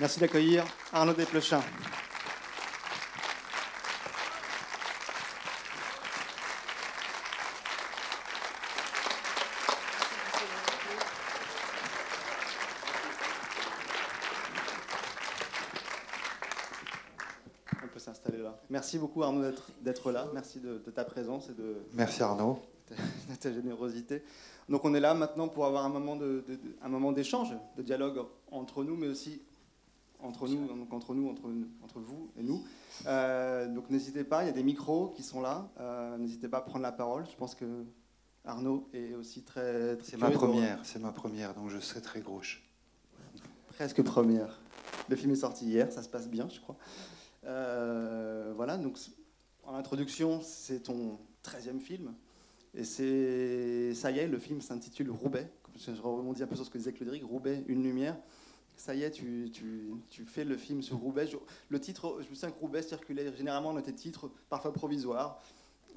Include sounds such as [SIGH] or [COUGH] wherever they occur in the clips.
Merci d'accueillir Arnaud Desplechin. On peut s'installer là. Merci beaucoup Arnaud d'être là. Merci de, ta présence et de, Merci Arnaud. [LAUGHS] de ta générosité. Donc on est là maintenant pour avoir un moment de, un moment d'échange, de dialogue entre nous, mais aussi entre nous, donc entre nous, entre, entre vous et nous. Euh, donc n'hésitez pas, il y a des micros qui sont là. Euh, n'hésitez pas à prendre la parole. Je pense que Arnaud est aussi très. c'est ma première, c'est ma première, donc je serai très gauche. Presque première. Le film est sorti hier, ça se passe bien, je crois. Euh, voilà, donc en introduction, c'est ton 13e film. Et c'est ça y est, le film s'intitule Roubaix. Je rebondis un peu sur ce que disait Claudric, Roubaix, une lumière. Ça y est, tu, tu, tu fais le film sur Roubaix. le titre, je me souviens que Roubaix circulait généralement dans tes titres, parfois provisoires.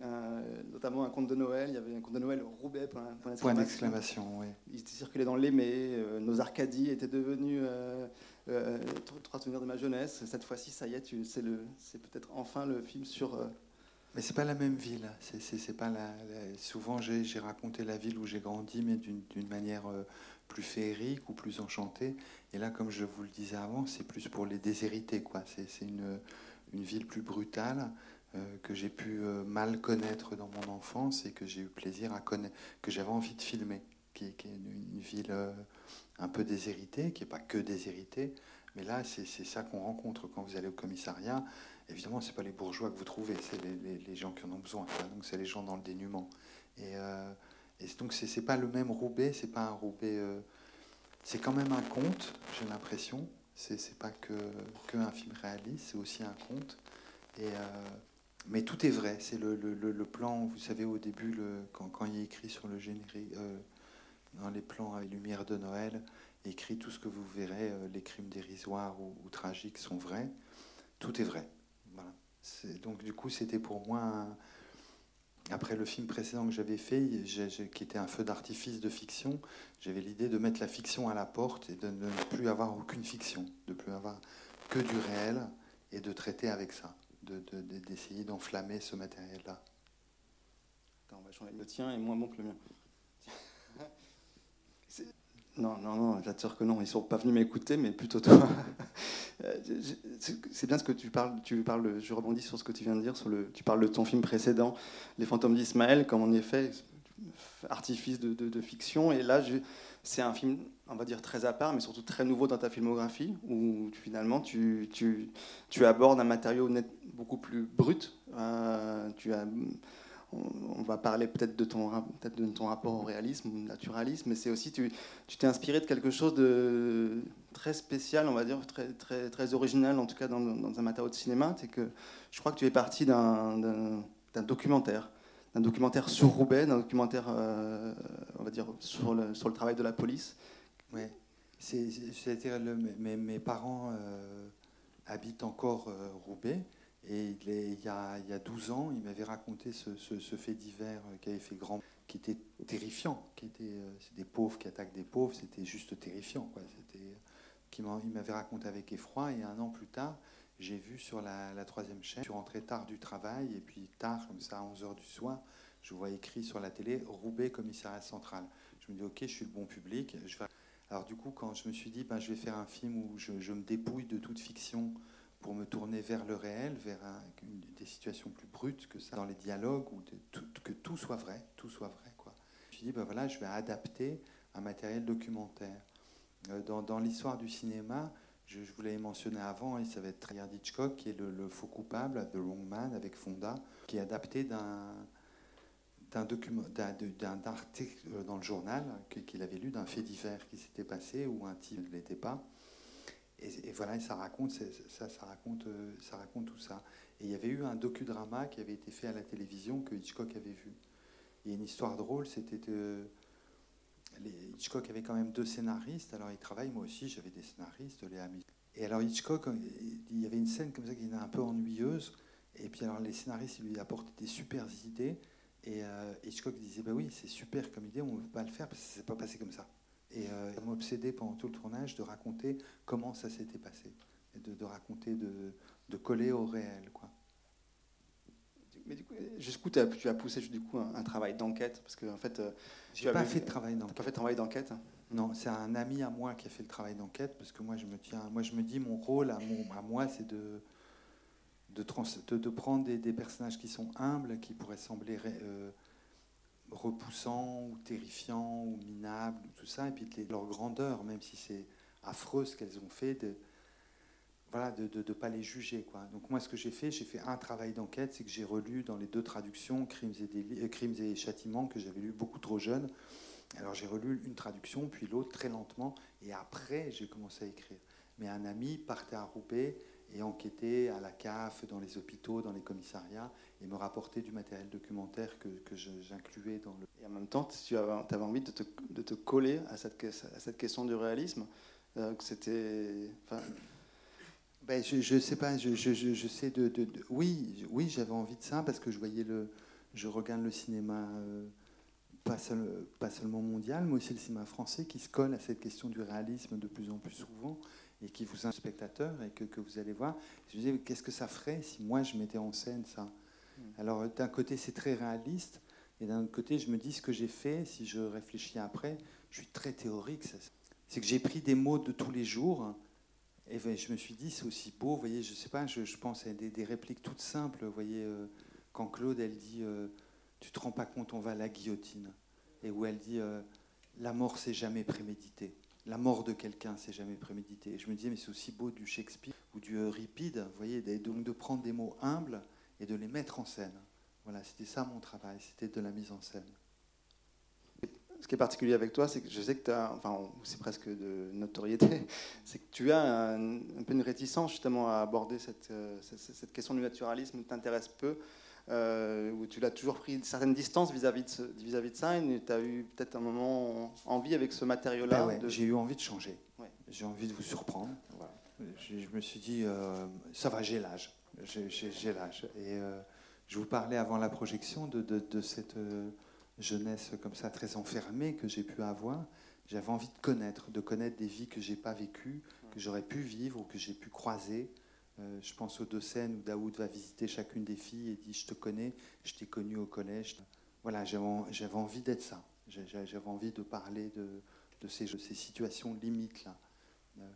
Euh, notamment un conte de Noël, il y avait un conte de Noël Roubaix, point, d'exclamation. Oui. Il circulait dans l'Aimé, euh, nos Arcadies étaient devenus euh, trois souvenirs de ma jeunesse. Cette fois-ci, ça y est, c'est peut-être enfin le film sur mais c'est pas la même ville. C'est, pas la, Souvent, j'ai, raconté la ville où j'ai grandi, mais d'une, manière plus féerique ou plus enchantée. Et là, comme je vous le disais avant, c'est plus pour les déshérités. Quoi. C'est, une, une, ville plus brutale euh, que j'ai pu euh, mal connaître dans mon enfance et que j'ai eu plaisir à connaître, que j'avais envie de filmer, qui, est une, ville un peu déshéritée, qui n'est pas que déshéritée. Mais là, c'est, ça qu'on rencontre quand vous allez au commissariat évidemment, ce n'est pas les bourgeois que vous trouvez, c'est les, gens qui en ont besoin. Donc, c'est les gens dans le dénuement. Et, euh, et donc, ce n'est pas le même Roubaix, c'est pas un Roubaix. Euh, c'est quand même un conte, j'ai l'impression. C'est, n'est pas que, que un film réaliste, c'est aussi un conte. Et, euh, mais tout est vrai. C'est le, le, plan, vous savez, au début, le, quand, quand, il est écrit sur le générique, dans les plans à lumière de Noël, écrit tout ce que vous verrez, les crimes dérisoires ou, ou tragiques sont vrais. Tout est vrai. Donc du coup, c'était pour moi, après le film précédent que j'avais fait, qui était un feu d'artifice de fiction, j'avais l'idée de mettre la fiction à la porte et de ne plus avoir aucune fiction, de plus avoir que du réel et de traiter avec ça, d'essayer d'enflammer ce matériel-là. On va changer le tien et moins bon que le mien. [LAUGHS] Non, non, non, j'attire que non, ils ne sont pas venus m'écouter, mais plutôt toi. [LAUGHS] C'est bien ce que tu parles, tu parles, je rebondis sur ce que tu viens de dire, sur le, tu parles de ton film précédent, Les fantômes d'Ismaël, comme en effet, artifice de, fiction, et là, c'est un film, on va dire, très à part, mais surtout très nouveau dans ta filmographie, où finalement, tu, tu, tu abordes un matériau net, beaucoup plus brut, euh, tu as on, va parler peut-être de, ton, de ton rapport au réalisme, au naturalisme, mais c'est aussi, tu t'es inspiré de quelque chose de très spécial, on va dire, très, très, très original, en tout cas dans, un matériau de cinéma. C'est que je crois que tu es parti d'un documentaire, d'un documentaire sur Roubaix, d'un documentaire, euh, on va dire, sur le, sur le travail de la police. Oui, c'est-à-dire mes, mes, parents euh, habitent encore euh, Roubaix. Et il, y a, il, y a, 12 ans, il m'avait raconté ce, fait divers qui avait fait grand, qui était terrifiant. Qui était, euh, c'est des pauvres qui attaquent des pauvres, c'était juste terrifiant. Qui il m'avait raconté avec effroi. Et un an plus tard, j'ai vu sur la, troisième chaîne, je suis rentré tard du travail, et puis tard, comme ça, à 11 h du soir, je vois écrit sur la télé Roubaix, commissariat central. Je me dis, ok, je suis le bon public. Alors, du coup, quand je me suis dit, ben, je vais faire un film où je me dépouille de toute fiction pour me tourner vers le réel, vers des situations plus brutes que ça, dans les dialogues, où que tout soit vrai, tout soit vrai. Quoi. Je me suis dit, ben voilà, je vais adapter un matériel documentaire. Euh, dans, l'histoire du cinéma, je, vous l'avais mentionné avant, il ça va être Hitchcock, qui est le, faux coupable, The Wrong Man, avec Fonda, qui est adapté d'un d'un article dans le journal qu'il avait lu d'un fait divers qui s'était passé où un type ne l'était pas et, voilà, ça raconte, ça, raconte, euh, ça raconte tout ça. Et il y avait eu un docudrama qui avait été fait à la télévision que Hitchcock avait vu. Et une histoire drôle, c'était de... Hitchcock avait quand même deux scénaristes, alors il travaille, moi aussi j'avais des scénaristes, les amis. Et alors Hitchcock, il y avait une scène comme ça qui était un peu ennuyeuse, et puis alors les scénaristes ils lui apportaient des super idées, et euh, Hitchcock disait, bah oui, c'est super comme idée, on ne veut pas le faire parce que ça s'est pas passé comme ça. Et, euh, m'obsédait pendant tout le tournage de raconter comment ça s'était passé. Et de, de raconter, de, de, coller au réel. Quoi. Mais du coup, jusqu'où tu as, tu as poussé du coup un, travail d'enquête? Parce que en fait, euh, j'ai pas, fait de travail d'enquête. Pas fait de travail d'enquête? Non, c'est un ami à moi qui a fait le travail d'enquête parce que moi je me tiens, moi je me dis mon rôle à, mon, à moi c'est de de, trans, de, prendre des, des, personnages qui sont humbles, qui pourraient sembler euh, repoussants ou terrifiants ou minables, tout ça, et puis leur grandeur, même si c'est affreux ce qu'elles ont fait, de voilà, de ne pas les juger. Quoi. Donc moi, ce que j'ai fait, j'ai fait un travail d'enquête, c'est que j'ai relu dans les deux traductions Crimes et, euh, Crimes et Châtiments, que j'avais lu beaucoup trop jeune. Alors j'ai relu une traduction, puis l'autre très lentement, et après j'ai commencé à écrire. Mais un ami partait à Roubaix et enquêtait à la CAF, dans les hôpitaux, dans les commissariats, et me rapportait du matériel documentaire que, que j'incluais dans le... Et en même temps, tu avais, envie de te, de te, coller à cette, à cette question du réalisme, euh, c'était... Ben, je ne sais pas, je, je, je sais de, de, Oui, oui j'avais envie de ça, parce que je voyais le... Je regarde le cinéma... Euh, pas, seul, pas, seulement mondial, mais aussi le cinéma français qui se colle à cette question du réalisme de plus en plus souvent et qui vous un spectateur et que, que, vous allez voir. Je me disais, qu'est-ce que ça ferait si moi je mettais en scène ça? Hmm. Alors d'un côté c'est très réaliste, et d'un autre côté je me dis ce que j'ai fait, si je réfléchis après, je suis très théorique. C'est que j'ai pris des mots de tous les jours, et ben, je me suis dit c'est aussi beau, vous voyez, je sais pas, je, je pense à des, des, répliques toutes simples, vous voyez, euh, quand Claude elle dit, euh, tu te rends pas compte, on va à la guillotine, et où elle dit, euh, la mort c'est jamais prémédité la mort de quelqu'un, c'est jamais prémédité. Et je me disais, mais c'est aussi beau du Shakespeare ou du Euripide, vous voyez, donc de prendre des mots humbles et de les mettre en scène. Voilà, c'était ça mon travail, c'était de la mise en scène. Ce qui est particulier avec toi, c'est que je sais que tu as, enfin, c'est presque de notoriété, [LAUGHS] c'est que tu as un, peu une réticence justement à aborder cette, euh, cette, cette question du naturalisme, t'intéresse peu euh, où tu l'as toujours pris une certaine distance vis-à-vis de, vis -vis de ça, et tu as eu peut-être un moment envie avec ce matériau-là ben J'ai eu envie de changer. J'ai envie de vous surprendre. Je, me suis dit, euh, ça va, j'ai l'âge. J'ai l'âge. Et euh, je vous parlais avant la projection de, de, de cette jeunesse comme ça, très enfermée que j'ai pu avoir. J'avais envie de connaître, de connaître des vies que j'ai pas vécues, que j'aurais pu vivre ou que j'ai pu croiser. Euh, je pense aux deux scènes où Daoud va visiter chacune des filles et dit Je te connais, je t'ai connu au collège. Voilà, j'avais envie d'être ça. J'avais envie de parler de, ces, situations limites là. Euh,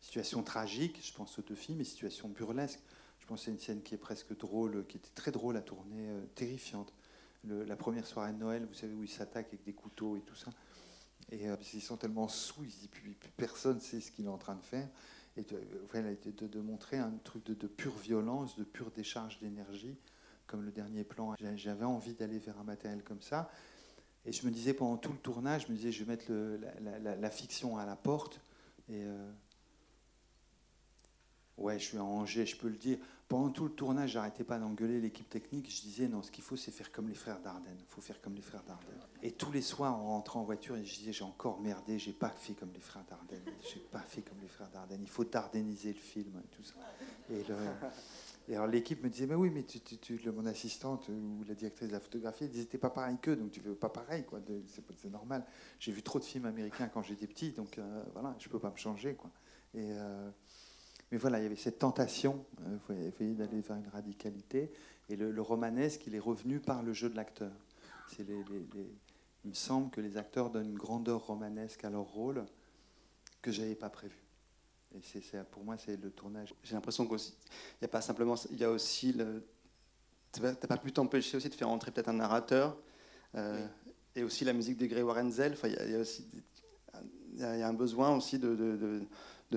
situations tragiques, je pense aux deux filles, mais situations burlesques. Je pense à une scène qui est presque drôle, qui était très drôle à tourner, euh, terrifiante. la première soirée de Noël, vous savez, où ils s'attaquent avec des couteaux et tout ça. Et ils sont tellement sous, ils puis, personne ne sait ce qu'il est en train de faire et de, de, montrer un truc de, pure violence, de pure décharge d'énergie, comme le dernier plan. J'avais envie d'aller vers un matériel comme ça. Et je me disais pendant tout le tournage, je me disais, je vais mettre la, fiction à la porte. Et euh, ouais, je suis à Angers, je peux le dire. Pendant tout le tournage, j'arrêtais pas d'engueuler l'équipe technique. Je disais, non, ce qu'il faut, c'est faire comme les frères Dardenne. Faut faire comme les frères Dardenne. Et tous les soirs, en rentrant en voiture, je disais, j'ai encore merdé, j'ai pas fait comme les frères Dardenne. J'ai pas fait comme les frères Dardenne. Il faut dardeniser le film et tout ça. Et, alors l'équipe me disait, mais oui, mais tu, mon assistante ou la directrice de la photographie, elle disait, t'es pas pareil qu'eux, donc tu veux pas pareil, quoi. C'est normal. J'ai vu trop de films américains quand j'étais petit, donc euh, voilà, je peux pas me changer, quoi. Et euh, mais voilà, il y avait cette tentation, euh, vous voyez, d'aller vers une radicalité. Et le, romanesque, il est revenu par le jeu de l'acteur. Les, les, il me semble que les acteurs donnent une grandeur romanesque à leur rôle que je n'avais pas prévu. Et c'est, pour moi, c'est le tournage. J'ai l'impression qu'il n'y a pas simplement, il y a aussi le. Tu n'as pas pu t'empêcher aussi de faire entrer peut-être un narrateur euh, et aussi la musique de Grégoire Enzel. Enfin, il y, a, aussi y a un besoin aussi de, de de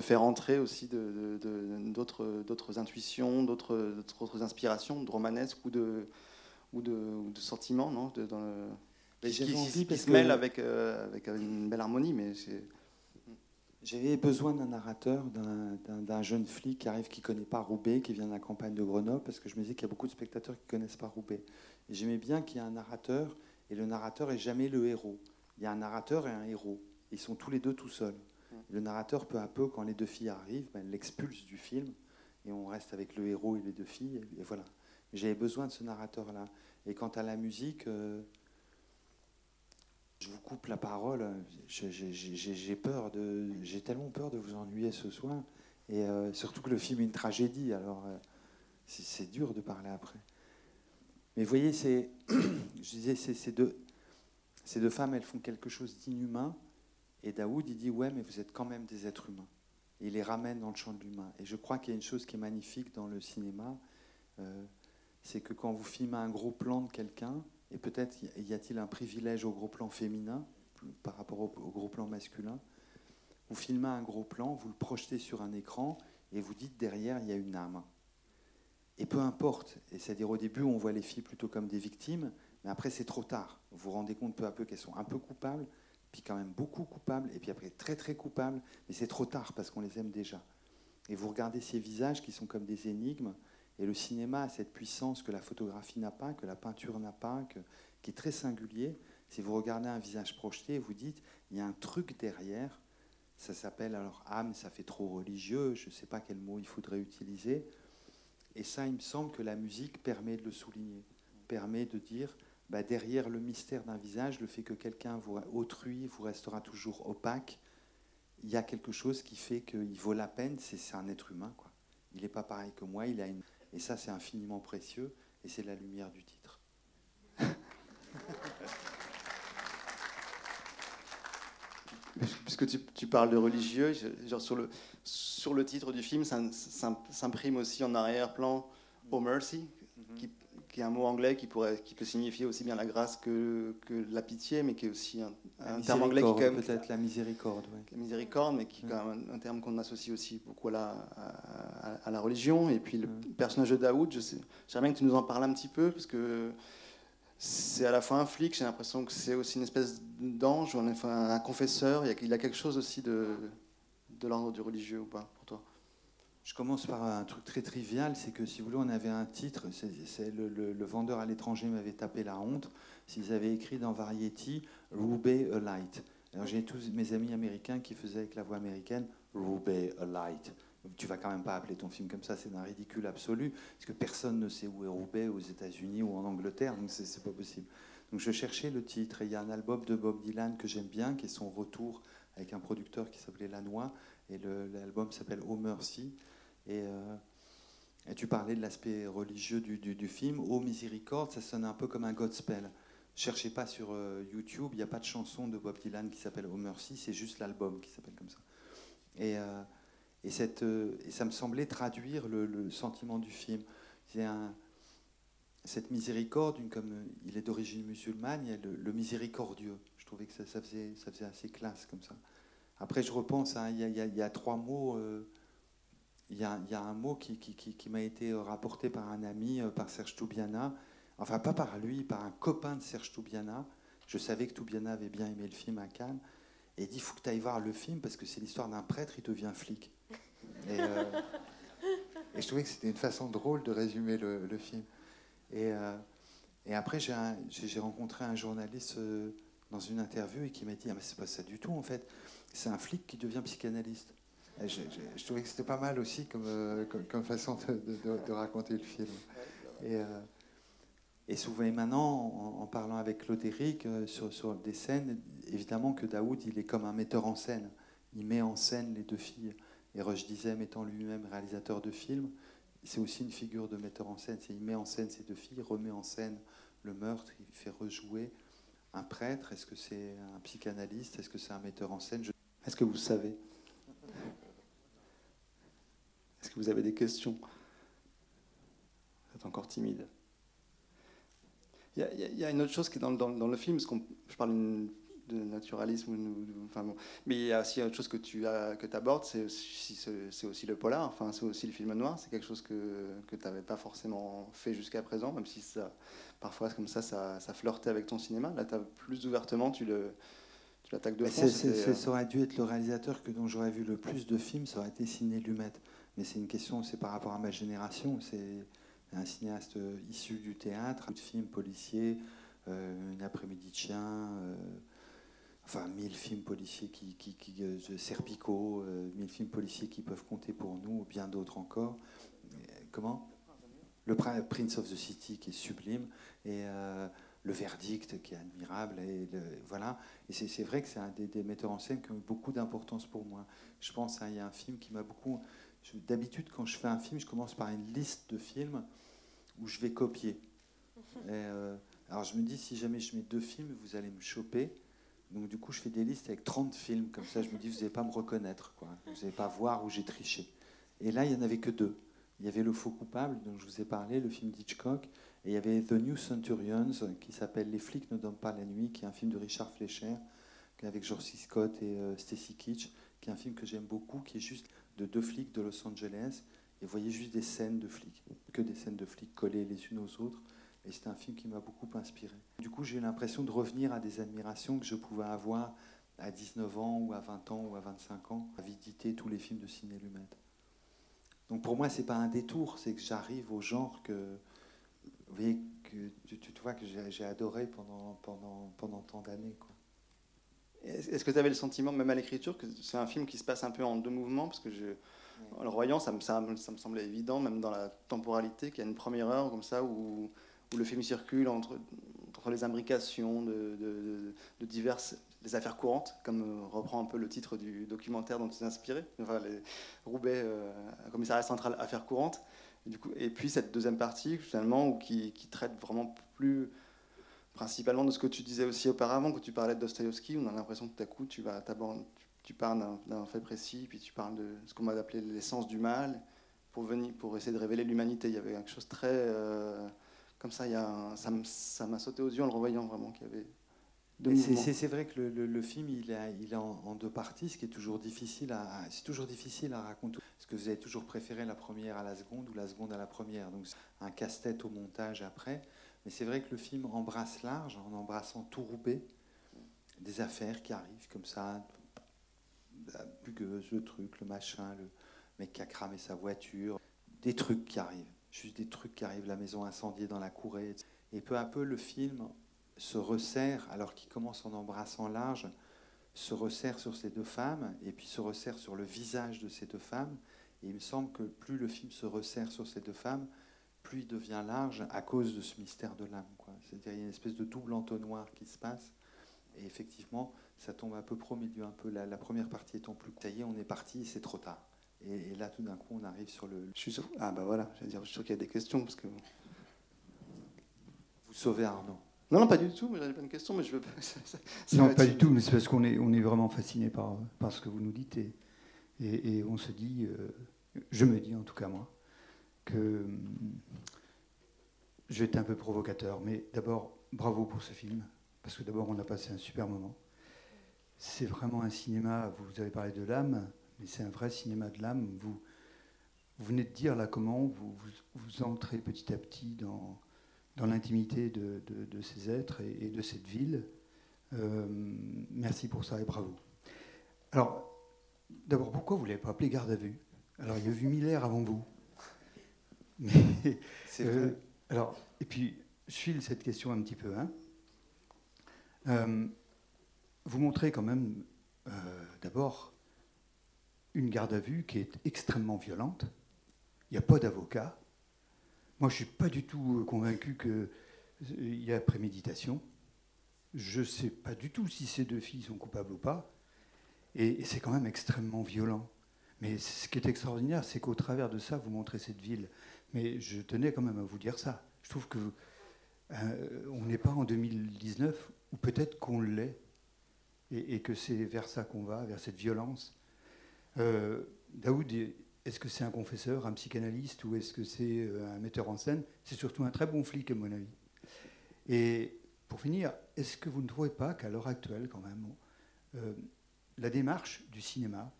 faire entrer aussi d'autres de, intuitions, d'autres inspirations, de romanesques ou de, ou de, de sentiments, non de, dans le, qui, envie qui se mêlent avec, euh, avec une belle harmonie. Mais J'avais besoin d'un narrateur, d'un jeune flic qui arrive, qui ne connaît pas Roubaix, qui vient de la campagne de Grenoble, parce que je me disais qu'il y a beaucoup de spectateurs qui ne connaissent pas Roubaix. Et j'aimais bien qu'il y ait un narrateur, et le narrateur est jamais le héros. Il y a un narrateur et un héros. Ils sont tous les deux tout seuls. Le narrateur, peu à peu, quand les deux filles arrivent, ben, l'expulse du film et on reste avec le héros et les deux filles. Et, voilà. J'avais besoin de ce narrateur-là. Et quant à la musique, euh, Je vous coupe la parole. J'ai peur de, j'ai tellement peur de vous ennuyer ce soir, et euh, surtout que le film est une tragédie. Alors, euh, c'est dur de parler après. Mais vous voyez, c'est, [CLEARS THROAT] je disais, ces deux, ces deux femmes, elles font quelque chose d'inhumain, et Daoud, il dit ouais, mais vous êtes quand même des êtres humains. Il les ramène dans le champ de l'humain. Et je crois qu'il y a une chose qui est magnifique dans le cinéma, euh, c'est que quand vous filmez un gros plan de quelqu'un, et peut-être y a-t-il un privilège au gros plan féminin par rapport au, gros plan masculin. Vous filmez un gros plan, vous le projetez sur un écran et vous dites derrière il y a une âme. Et peu importe, et c'est-à-dire au début on voit les filles plutôt comme des victimes, mais après c'est trop tard. Vous vous rendez compte peu à peu qu'elles sont un peu coupables, puis quand même beaucoup coupables, et puis après très très coupables, mais c'est trop tard parce qu'on les aime déjà. Et vous regardez ces visages qui sont comme des énigmes, et le cinéma a cette puissance que la photographie n'a pas, que la peinture n'a pas, qui est très singulier. Si vous regardez un visage projeté, vous dites, il y a un truc derrière. Ça s'appelle alors âme, ça fait trop religieux, je ne sais pas quel mot il faudrait utiliser. Et ça, il me semble que la musique permet de le souligner, permet de dire, bah, derrière le mystère d'un visage, le fait que quelqu'un, autrui, vous restera toujours opaque, il y a quelque chose qui fait qu'il vaut la peine, c'est un être humain. Quoi. Il n'est pas pareil que moi, il a une, et ça, c'est infiniment précieux, et c'est la lumière du titre. [LAUGHS] Puisque tu, parles de religieux, genre sur, le, sur le titre du film, ça, s'imprime aussi en arrière-plan Oh Mercy, mhm. qui, qui, est un mot anglais qui, pourrait, qui peut signifier aussi bien la grâce que, que la pitié, mais qui est aussi un, terme anglais qui Peut-être la miséricorde. La miséricorde, mais qui est quand même un, terme qu'on associe aussi beaucoup à la, à, la religion. Et puis le personnage de Daoud, j'aimerais bien que tu nous en parles un petit peu, parce que c'est à la fois un flic, j'ai l'impression que c'est aussi une espèce d'ange, enfin, un confesseur. Il y, a, quelque chose aussi de, de l'ordre du religieux ou pas? Je commence par un truc très trivial, c'est que si vous voulez, on avait un titre, le, vendeur à l'étranger m'avait tapé la honte, s'ils avaient écrit dans Variety Roubaix a Light. Alors j'ai tous mes amis américains qui faisaient avec la voix américaine Roubaix a Light tu vas quand même pas appeler ton film comme ça, c'est un ridicule absolu, parce que personne ne sait où est Roubaix aux États-Unis ou en Angleterre, donc c'est pas possible. Donc je cherchais le titre, et il y a un album de Bob Dylan que j'aime bien, qui est son retour avec un producteur qui s'appelait Lanois, et l'album s'appelle Oh Mercy. Et, euh, et, tu parlais de l'aspect religieux du, du, film. Oh Miséricorde, ça sonne un peu comme un Godspell. Cherchez pas sur euh, YouTube, il n'y a pas de chanson de Bob Dylan qui s'appelle Oh Mercy, c'est juste l'album qui s'appelle comme ça. Et euh, et, cette, et ça me semblait traduire le, sentiment du film. Un, cette miséricorde, une, comme il est d'origine musulmane, il y a le, miséricordieux. Je trouvais que ça, ça, faisait, ça faisait assez classe comme ça. Après, je repense, hein, il, y a, il, y a, trois mots. Il, y a, il, y a, un mot qui, qui, qui, m'a été rapporté par un ami, par Serge Toubiana. Enfin, pas par lui, par un copain de Serge Toubiana. Je savais que Toubiana avait bien aimé le film à Cannes. Et il dit, il faut que tu ailles voir le film parce que c'est l'histoire d'un prêtre, il devient flic. Euh, [LAUGHS] et, je trouvais que c'était une façon drôle de résumer le, film. Et, euh, et après, j'ai rencontré un journaliste euh, dans une interview et qui m'a dit ah, mais c'est pas ça du tout en fait. C'est un flic qui devient psychanalyste. Je, trouvais que c'était pas mal aussi comme, comme, façon de, raconter le film. Et, et souvent, maintenant, en, parlant avec Claude Eric sur, sur, des scènes, évidemment que Daoud, il est comme un metteur en scène. Il met en scène les deux filles. Et Rush disait, étant lui-même réalisateur de films, c'est aussi une figure de metteur en scène. Il met en scène ces deux filles, remet en scène le meurtre, il fait rejouer un prêtre. Est-ce que c'est un psychanalyste? Est-ce que c'est un metteur en scène? Est-ce que vous savez? Est-ce que vous avez des questions? Vous êtes encore timide. Il y, a une autre chose qui est dans, le film, parce je parle de naturalisme. Enfin, bon. Mais il y a aussi autre chose que tu as, que abordes, c'est aussi, c'est aussi le polar, enfin, c'est aussi le film noir. C'est quelque chose que, que tu n'avais pas forcément fait jusqu'à présent, même si ça, parfois comme ça, ça, ça flirtait avec ton cinéma. Là, as plus ouvertement, tu le. Tu l'attaques de fond. Euh, ça aurait dû être le réalisateur que dont j'aurais vu le plus de films, ça aurait été Ciné Lumet. Mais c'est une question, c'est par rapport à ma génération. C'est un cinéaste issu du théâtre, de films policiers, euh, Une après-midi de chien, euh, enfin mille films policiers qui, qui, euh, Serpico, euh, mille films policiers qui peuvent compter pour nous, ou bien d'autres encore. comment? Le Prince of the City qui est sublime. Et le verdict qui est admirable. Et voilà. Et c'est vrai que c'est un des, metteurs en scène qui ont eu beaucoup d'importance pour moi. Je pense qu'il y a un film qui m'a beaucoup. D'habitude, quand je fais un film, je commence par une liste de films où je vais copier. Euh, alors je me dis, si jamais je mets deux films, vous allez me choper. Donc du coup, je fais des listes avec 30 films. Comme ça, je me dis, vous n'allez pas me reconnaître. Quoi. Vous n'allez pas voir où j'ai triché. Et là, il n'y en avait que deux. Il y avait Le Faux Coupable, dont je vous ai parlé, le film d'Hitchcock, et il y avait The New Centurions, qui s'appelle Les flics ne dorment pas la nuit, qui est un film de Richard Fleischer, avec George C. Scott et euh, Stacy Kitsch, qui est un film que j'aime beaucoup, qui est juste de deux flics de Los Angeles. Et voyez juste des scènes de flics, que des scènes de flics collées les unes aux autres. Et c'est un film qui m'a beaucoup inspiré. Du coup, j'ai l'impression de revenir à des admirations que je pouvais avoir à 19 ans ou à 20 ans ou à 25 ans, à visiter tous les films de Ciné Lumet. Donc pour moi, c'est pas un détour, c'est que j'arrive au genre que, vous voyez, que tu, vois que j'ai adoré pendant, pendant, pendant tant d'années. Est-ce que tu avais le sentiment, même à l'écriture, que c'est un film qui se passe un peu en deux mouvements? Parce que je, en le voyant, ça me, ça, me semblait évident, même dans la temporalité, qu'il y a une première heure comme ça où, où le film circule entre, entre les imbrications de, de, de diverses les affaires courantes, comme euh, reprend un peu le titre du documentaire dont tu es inspiré, enfin, les Roubaix, euh, commissariat central affaires courantes. Et, du coup, et puis cette deuxième partie, finalement, où qui, qui, traite vraiment plus principalement de ce que tu disais aussi auparavant, quand tu parlais de Dostoïevski, on a l'impression que tout à coup, tu, vas, tu parles d'un fait précis, puis tu parles de ce qu'on va appeler l'essence du mal, pour, venir, pour essayer de révéler l'humanité. Il y avait quelque chose très... Euh, comme ça, il y a ça m'a sauté aux yeux en le revoyant vraiment, qu'il y avait c'est vrai que le, film, il est, il en, deux parties, ce qui est toujours difficile à, c'est toujours difficile à raconter. Parce que vous avez toujours préféré la première à la seconde ou la seconde à la première. Donc c'est un casse-tête au montage après. Mais c'est vrai que le film embrasse large, en embrassant tout roupé, des affaires qui arrivent comme ça, la bugueuse, le truc, le machin, le mec qui a cramé sa voiture, des trucs qui arrivent, juste des trucs qui arrivent, la maison incendiée dans la courée. Et peu à peu, le film se resserre, alors qu'il commence en embrassant large, se resserre sur ces deux femmes, et puis se resserre sur le visage de ces deux femmes. Et il me semble que plus le film se resserre sur ces deux femmes, plus il devient large à cause de ce mystère de l'âme. C'est-à-dire il y a une espèce de double entonnoir qui se passe. Et effectivement, ça tombe un peu pro milieu, un peu. La, la première partie étant plus. Ça y est, on est parti, c'est trop tard. Et, là, tout d'un coup, on arrive sur le. Je suis sûr. Ah bah voilà, je, dire, je suis sûr qu'il y a des questions parce que. Vous sauvez Arnaud. Non, non, pas du tout. J'avais pas une question, mais je veux. [LAUGHS] non, pas du tout. Mais c'est parce qu'on est, on est vraiment fasciné par, par ce que vous nous dites et, et, on se dit, euh, je me dis en tout cas moi, que hum, vais être un peu provocateur. Mais d'abord, bravo pour ce film, parce que d'abord on a passé un super moment. C'est vraiment un cinéma. Vous avez parlé de l'âme, mais c'est un vrai cinéma de l'âme. Vous, venez de dire là comment vous, entrez petit à petit dans l'intimité de, ces êtres et, de cette ville. Euh, merci pour ça et bravo. Alors, d'abord, pourquoi vous ne l'avez pas appelé garde à vue? Alors, il y a vu Miller avant vous. Mais, euh, alors, et puis, je file cette question un petit peu. Hein. Euh, vous montrez quand même, d'abord, une garde à vue qui est extrêmement violente. Il n'y a pas d'avocat. Moi, je ne suis pas du tout euh, convaincu qu'il euh, y a préméditation. Je ne sais pas du tout si ces deux filles sont coupables ou pas. Et, c'est quand même extrêmement violent. Mais ce qui est extraordinaire, c'est qu'au travers de ça, vous montrez cette ville. Mais je tenais quand même à vous dire ça. Je trouve que euh, on n'est pas en 2019, ou peut-être qu'on l'est, et, que c'est vers ça qu'on va, vers cette violence. Daoud est-ce que c'est un confesseur, un psychanalyste ou est-ce que c'est euh, un metteur en scène? C'est surtout un très bon flic, à mon avis. Et pour finir, est-ce que vous ne trouvez pas qu'à l'heure actuelle, quand même, euh, la démarche du cinéma,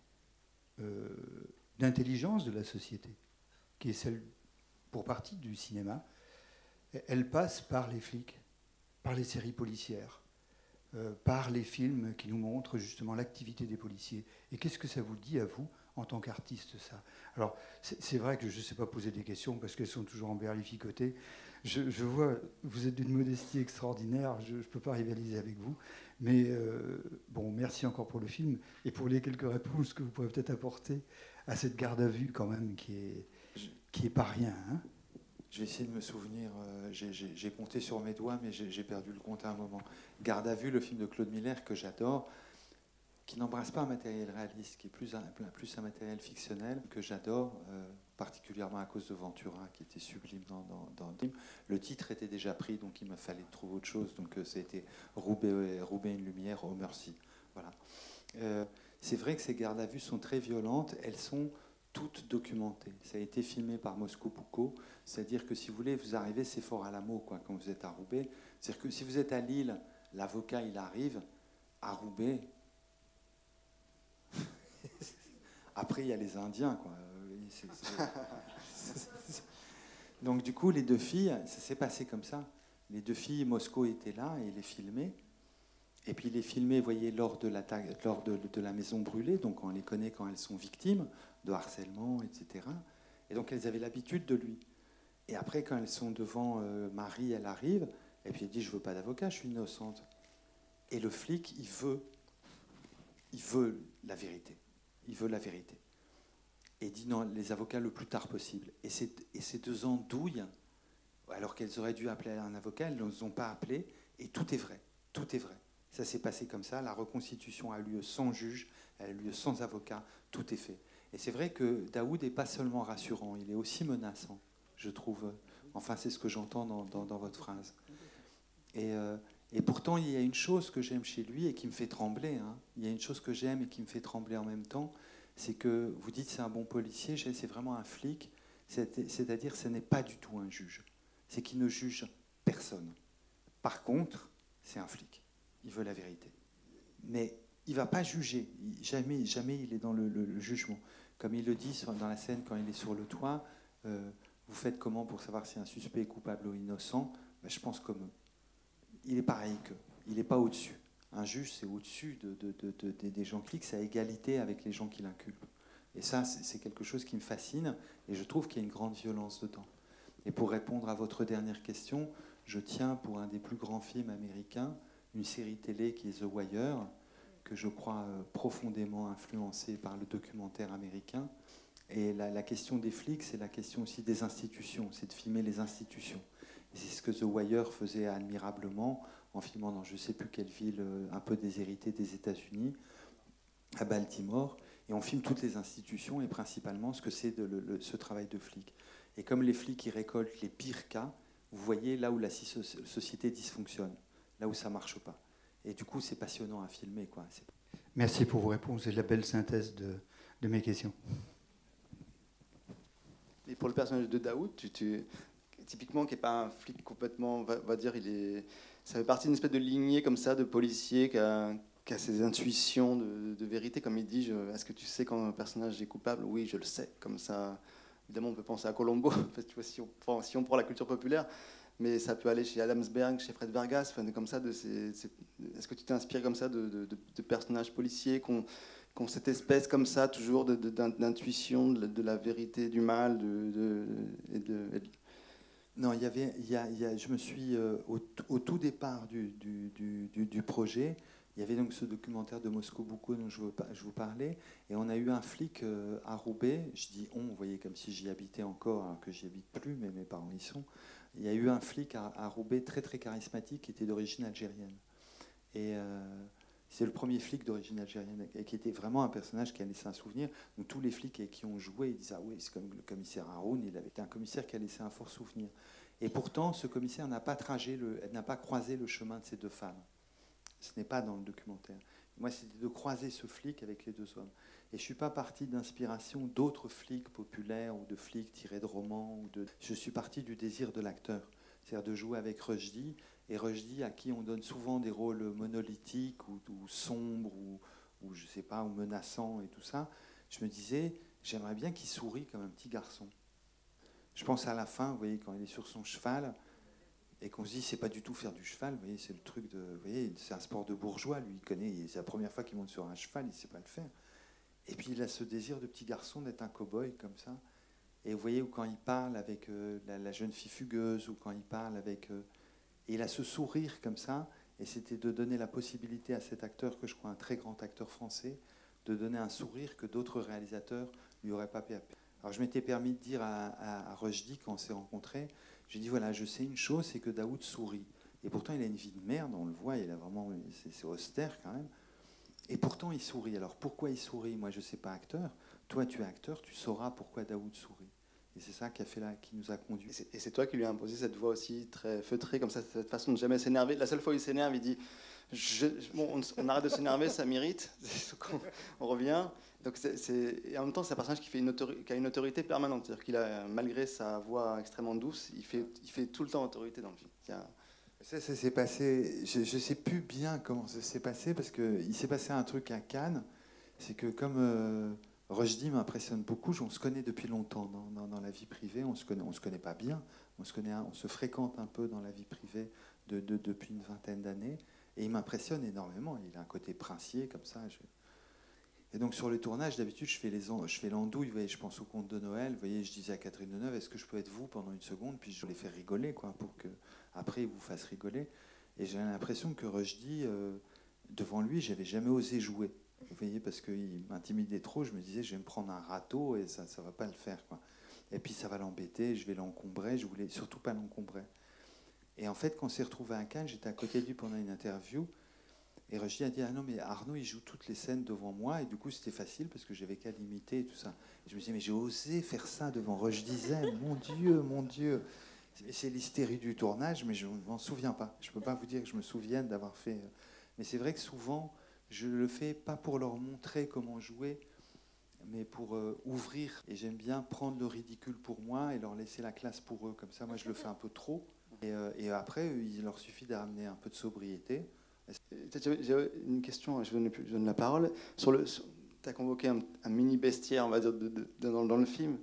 euh, d'intelligence de la société, qui est celle pour partie du cinéma, elle passe par les flics, par les séries policières, par les films qui nous montrent justement l'activité des policiers. Et qu'est-ce que ça vous dit à vous en tant qu'artiste, ça? Alors, c'est vrai que je ne sais pas poser des questions parce qu'elles sont toujours emberlificotées. Je, je vois, vous êtes d'une modestie extraordinaire, je ne peux pas rivaliser avec vous. Mais euh, bon, merci encore pour le film et pour les quelques réponses que vous pourrez peut-être apporter à cette garde à vue, quand même, qui est, qui est pas rien. Hein. je vais essayer de me souvenir. euh, j'ai- compté sur mes doigts, mais j'ai perdu le compte à un moment. Garde à vue, le film de Claude Miller que j'adore, qui n'embrasse pas un matériel réaliste, qui est plus un, plus un matériel fictionnel que j'adore, euh, particulièrement à cause de Ventura, qui était sublime dans, dans- dans le film. Le titre était déjà pris, donc il me fallait trouver autre chose. Donc euh, c'était Roubaix, Roubaix une lumière, oh merci. Voilà. Euh, c'est vrai que ces gardes à vue sont très violentes. Elles sont toutes documentées. Ça a été filmé par Moscou Poucault. C'est-à-dire que si vous voulez, vous arrivez, c'est fort à l'amour quoi, quand vous êtes à Roubaix. C'est-à-dire que si vous êtes à Lille, l'avocat, il arrive. À Roubaix, [LAUGHS] après, il y a les Indiens. Quoi. Donc du coup, les deux filles, ça s'est passé comme ça. Les deux filles, Moscou était là et les filmait. Et puis les filmait, vous voyez, lors de lors de, la maison brûlée, donc on les connaît quand elles sont victimes de harcèlement, etc. Et donc elles avaient l'habitude de lui. Et après, quand elles sont devant euh, Marie, elle arrive, et puis elle dit, je veux pas d'avocat, je suis innocente. Et le flic, il veut, il veut la vérité. Il veut la vérité. Et il dit non, les avocats le plus tard possible. Et, ces- deux andouilles, alors qu'elles auraient dû appeler un avocat, elles ne les ont pas appelé. Et tout est vrai. Tout est vrai. Ça s'est passé comme ça. La reconstitution a lieu sans juge, elle a lieu sans avocat. Tout est fait. Et c'est vrai que Daoud n'est pas seulement rassurant, il est aussi menaçant, je trouve. Enfin, c'est ce que j'entends dans, votre phrase. Et, euh, et pourtant, il y a une chose que j'aime chez lui et qui me fait trembler. hein. Il y a une chose que j'aime et qui me fait trembler en même temps. C'est que vous dites c'est un bon policier, c'est vraiment un flic. C'est- C'est-à-dire ce n'est pas du tout un juge. C'est qu'il ne juge personne. Par contre, c'est un flic. Il veut la vérité. Mais il va pas juger. Jamais, jamais il est dans le, jugement. Comme il le dit dans la scène quand il est sur le toit, euh, vous faites comment pour savoir si un suspect est coupable ou innocent? Ben, Je pense comme eux. Il est pareil qu'eux. Il n'est pas au-dessus. Un juge, c'est au-dessus de, de- de- de- des- gens clics, c'est à égalité avec les gens qui l'inculpent. Et ça, c'est quelque chose qui me fascine, et je trouve qu'il y a une grande violence dedans. Et pour répondre à votre dernière question, je tiens pour un des plus grands films américains, une série télé qui est The Wire, que je crois euh, profondément influencée par le documentaire américain. Et la, question des flics, c'est la question aussi des institutions, c'est de filmer les institutions. C'est ce que The Wire faisait admirablement en filmant dans je ne sais plus quelle ville euh, un peu déshéritée des États-Unis, à Baltimore. Et on filme toutes les institutions et principalement ce que c'est de ce travail de flic. Et comme les flics ils récoltent les pires cas, vous voyez là où la société dysfonctionne, là où ça marche pas. Et du coup, c'est passionnant à filmer. Quoi. Merci pour vos réponses et la belle synthèse de, de mes questions. Et pour le personnage de Daoud, tu, tu- typiquement, qui n'est pas un flic complètement, on va, dire, il est, ça fait partie d'une espèce de lignée comme ça de policier qui a, qui a ses intuitions de, de vérité, comme il dit. Est-ce que tu sais quand un personnage est coupable? Oui, je le sais. Comme ça, évidemment, on peut penser à Colombo, [LAUGHS] parce que tu vois, si on prend, si on prend la culture populaire, mais ça peut aller chez Adamsberg, chez Fred Vargas, enfin, comme ça. Est-ce que tu t'inspires comme ça de, personnages policiers qui ont cette espèce comme ça, toujours d'intuition de, la- vérité, du mal, et Non, il y avait, il y a- je me suis euh, au, tout départ du, projet. Il y avait donc ce documentaire de Moscou Beaucoup dont je vous, parlais, et on a eu un flic euh, à Roubaix. Je dis on, vous voyez comme si j'y habitais encore, alors que j'y habite plus, mais mes parents y sont. Il y a eu un flic à, Roubaix très très charismatique qui était d'origine algérienne. Et euh, c'est le premier flic d'origine algérienne et qui était vraiment un personnage qui a laissé un souvenir. Donc tous les flics qui ont joué, ils disaient ah oui, c'est comme le commissaire Haroun, il avait été un commissaire qui a laissé un fort souvenir. Et pourtant, ce commissaire n'a pas le, n'a pas croisé le chemin de ces deux femmes. Ce n'est pas dans le documentaire. Moi, c'était de croiser ce flic avec les deux hommes. Et je suis pas parti d'inspiration d'autres flics populaires ou de flics tirés de romans. Ou de... Je suis parti du désir de l'acteur, c'est-à-dire de jouer avec Rushdie. Et Rushdie, à qui on donne souvent des rôles monolithiques ou, ou sombres ou, ou je sais pas, ou menaçants et tout ça, je me disais, j'aimerais bien qu'il sourie comme un petit garçon. Je pense à la fin, vous voyez, quand il est sur son cheval, et qu'on se dit c'est pas du tout faire du cheval, vous voyez, c'est le truc de, vous voyez, c'est un sport de bourgeois, lui il connaît, c'est la première fois qu'il monte sur un cheval, il sait pas le faire. Et puis il a ce désir de petit garçon d'être un cow-boy comme ça. Et vous voyez, quand il parle avec euh, la, jeune fille fugueuse, ou quand il parle avec, euh, et il a ce sourire comme ça, et c'était de donner la possibilité à cet acteur, que je crois un très grand acteur français, de donner un sourire que d'autres réalisateurs lui auraient pas pu. Alors je m'étais permis de dire à, à, Rojdi quand on s'est rencontrés, j'ai dit voilà, je sais une chose, c'est que Daoud sourit. Et pourtant, il a une vie de merde, on le voit, il a vraiment, c'est austère quand même. Et pourtant, il sourit. Alors pourquoi il sourit? Moi, je ne sais pas acteur. Toi, tu es acteur, tu sauras pourquoi Daoud sourit. Et c'est ça qui a fait là, qui nous a conduits. Et c'est toi qui lui as imposé cette voix aussi très feutrée, comme ça, cette façon de jamais s'énerver. La seule fois où il s'énerve, il dit bon, on, arrête de s'énerver, ça mérite. [LAUGHS] on, revient. Donc et en même temps, c'est un personnage qui, fait une a une autorité permanente. C'est-à-dire qu'il a, malgré sa voix extrêmement douce, il fait, il fait tout le temps autorité dans le film. Ça, ça s'est passé. Je ne sais plus bien comment ça s'est passé parce qu'il s'est passé un truc à Cannes. C'est que comme euh, Rushdie m'impressionne beaucoup, on se connaît depuis longtemps dans, la vie privée. On se connaît, on se connaît pas bien. On se connaît, on se fréquente un peu dans la vie privée de, de, depuis une vingtaine d'années. Et il m'impressionne énormément. Il a un côté princier comme ça. Et donc sur le tournage, d'habitude, je fais les je fais l'andouille. Vous voyez, je pense au conte de Noël. Vous voyez, je disais à Catherine Deneuve, est-ce que je peux être vous pendant une seconde, puis je les fais rigoler, quoi, pour que après il vous fasse rigoler. Et j'ai l'impression que Rushdie, euh, devant lui, j'avais jamais osé jouer. Vous voyez, parce qu'il m'intimidait trop. Je me disais, je vais me prendre un râteau et ça, ça va pas le faire. Et puis ça va l'embêter. Je vais l'encombrer. Je voulais surtout pas l'encombrer. Et en fait, quand on s'est retrouvé à Cannes, j'étais à côté de lui pendant une interview. Et Roger a dit Ah non, mais Arnaud, il joue toutes les scènes devant moi. Et du coup, c'était facile parce que j'avais qu'à l'imiter et tout ça. Et je me disais Mais j'ai osé faire ça devant Roche Dizem. Mon Dieu, mon Dieu. C'est l'hystérie du tournage, mais je ne m'en souviens pas. Je ne peux pas vous dire que je me souvienne d'avoir fait. Euh, mais c'est vrai que souvent, je le fais pas pour leur montrer comment jouer, mais pour euh, ouvrir. Et j'aime bien prendre le ridicule pour moi et leur laisser la classe pour eux. Comme ça, moi, je le fais un peu trop. Euh, et, après, il leur suffit d'amener un peu de sobriété. J'ai une question, je donne, je la parole. Sur le, tu as convoqué un, mini bestiaire, on va dire, dans, le film.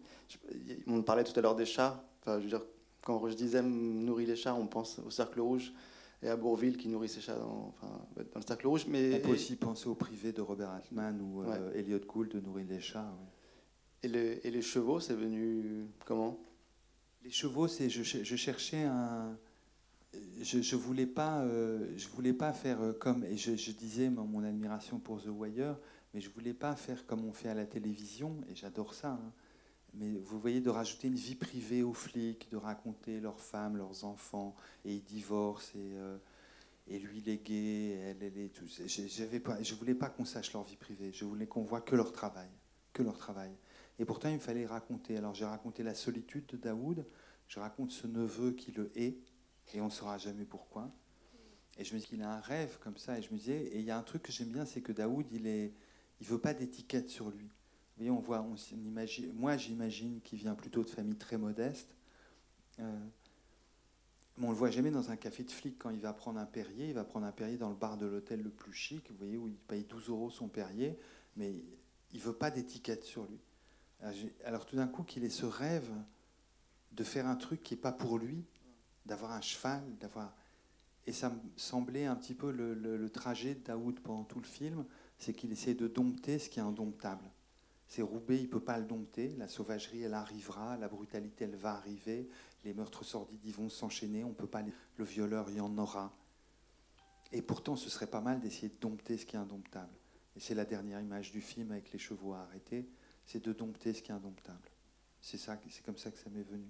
On parlait tout à l'heure des chats. Enfin, je veux dire, quand je disais nourrit les chats, on pense au cercle rouge et à Bourville qui nourrit ses chats dans, enfin, dans le cercle rouge. Mais on peut aussi penser au privé de Robert Altman ou euh, Elliot Gould de nourrir les chats. Et, et, les chevaux, c'est venu comment? Les chevaux, c'est je, je, cherchais un. Je, je voulais pas, euh, je voulais pas faire euh, comme et je, disais mon, admiration pour The Wire, mais je voulais pas faire comme on fait à la télévision et j'adore ça. Hein. Mais vous voyez, de rajouter une vie privée aux flics, de raconter leurs femmes, leurs enfants, et ils divorcent, et, euh, et lui, il est gay, elle, elle est tout. Je voulais pas qu'on sache leur vie privée, je voulais qu'on voit que leur travail, que leur travail. Et pourtant, il me fallait raconter. Alors j'ai raconté la solitude de Daoud, je raconte ce neveu qui le hait, et on ne saura jamais pourquoi. Et je me dis qu'il a un rêve comme ça, et je me disais, et il y a un truc que j'aime bien, c'est que Daoud, il ne il veut pas d'étiquette sur lui. On voit, on, imagine, moi j'imagine qu'il vient plutôt de famille très modeste. Euh, mais on le voit jamais dans un café de flic quand il va prendre un Perrier. Il va prendre un Perrier dans le bar de l'hôtel le plus chic, vous voyez, où il paye 12 euros son Perrier, mais il veut pas d'étiquette sur lui. Alors tout d'un coup qu'il ait ce rêve de faire un truc qui n'est pas pour lui, d'avoir un cheval, d'avoir... Et ça me semblait un petit peu le, trajet de Daoud pendant tout le film, c'est qu'il essaie de dompter ce qui est indomptable. C'est Roubaix, il ne peut pas le dompter, la sauvagerie, elle arrivera, la brutalité, elle va arriver, les meurtres sordides, ils vont s'enchaîner, on peut pas... Le violeur, il y en aura. Et pourtant, ce serait pas mal d'essayer de dompter ce qui est indomptable. Et c'est la dernière image du film avec les chevaux arrêtés c'est de dompter ce qui est indomptable. C'est ça, c'est comme ça que ça m'est venu.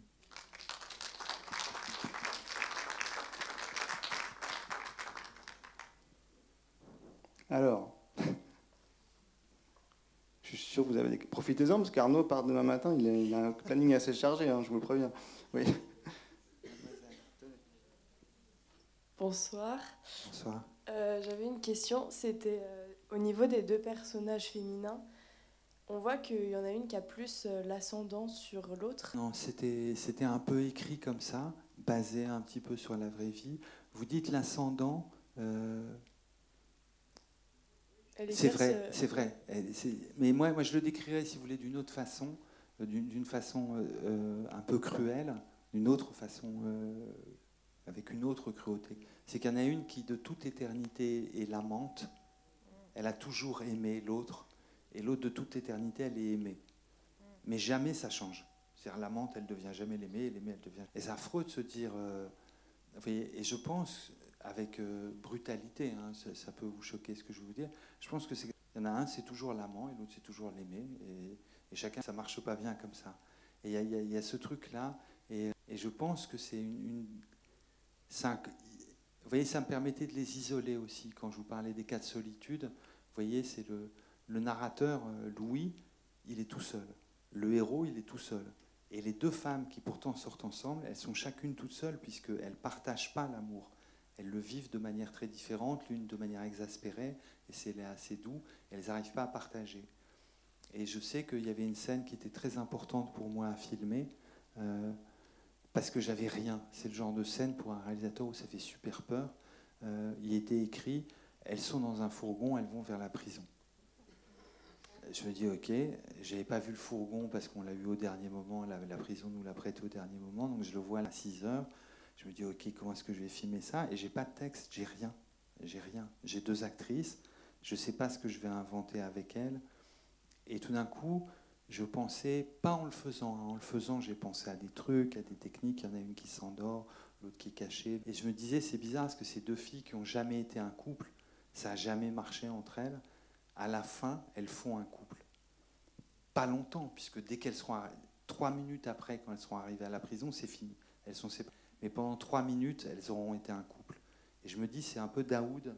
Alors, sûr que vous avez profitez-en parce qu'Arnaud part demain matin. Il a, un planning assez chargé, hein, je vous le préviens. Oui. Bonsoir. Bonsoir. Euh, j'avais une question. C'était euh, au niveau des deux personnages féminins on voit qu'il y en a une qui a plus euh, l'ascendant sur l'autre. Non, c'était, c'était un peu écrit comme ça, basé un petit peu sur la vraie vie. Vous dites l'ascendant. Euh, c'est vrai, c'est vrai. Mais moi, moi, je le décrirais, si vous voulez, d'une autre façon, euh, d'une, façon un peu cruelle, d'une autre façon, avec une autre cruauté. C'est qu'il y en a une qui, de toute éternité, est l'amante. Elle a toujours aimé l'autre et l'autre de toute éternité, elle est aimée. Mais jamais ça change. C'est-à-dire l'amante, elle devient jamais l'aimée, et l'aimée, elle devient. Et c'est affreux de se dire. Euh, et je pense, avec euh, brutalité, hein, ça, peut vous choquer ce que je veux vous dire, je pense que y en a un, c'est toujours l'amant, et l'autre, c'est toujours l'aimé. Et, chacun, ça marche pas bien comme ça. Et il y, a ce truc-là, et, je pense que c'est une, vous voyez, ça me permettait de les isoler aussi quand je vous parlais des cas de solitude. Vous voyez, c'est le, le narrateur, euh, Louis, il est tout seul. Le héros, il est tout seul. Et les deux femmes qui pourtant sortent ensemble, elles sont chacune toutes seules puisqu'elles ne partagent pas l'amour. Elles le vivent de manière très différente, l'une de manière exaspérée, et c'est assez doux, elles n'arrivent pas à partager. Et je sais qu'il y avait une scène qui était très importante pour moi à filmer, euh, parce que j'avais rien. C'est le genre de scène pour un réalisateur où ça fait super peur. Euh, il était écrit, elles sont dans un fourgon, elles vont vers la prison je me dis, ok, j'avais pas vu le fourgon parce qu'on l'a eu au dernier moment, la, prison nous l'a prêté au dernier moment, donc je le vois à 6 heures. Je me dis, ok, comment est-ce que je vais filmer ça? Et j'ai pas de texte, j'ai rien, j'ai rien. J'ai deux actrices, je sais pas ce que je vais inventer avec elles. Et tout d'un coup, je pensais, pas en le faisant, hein. en le faisant, j'ai pensé à des trucs, à des techniques. Il y en a une qui s'endort, l'autre qui est cachée. Et je me disais, c'est bizarre parce que ces deux filles qui ont jamais été un couple, ça a jamais marché entre elles à la fin, elles font un couple. Pas longtemps, puisque dès qu'elles seront trois minutes après, quand elles seront arrivées à la prison, c'est fini. Elles sont séparées. Mais pendant trois minutes, elles auront été un couple. Et je me dis, c'est un peu Daoud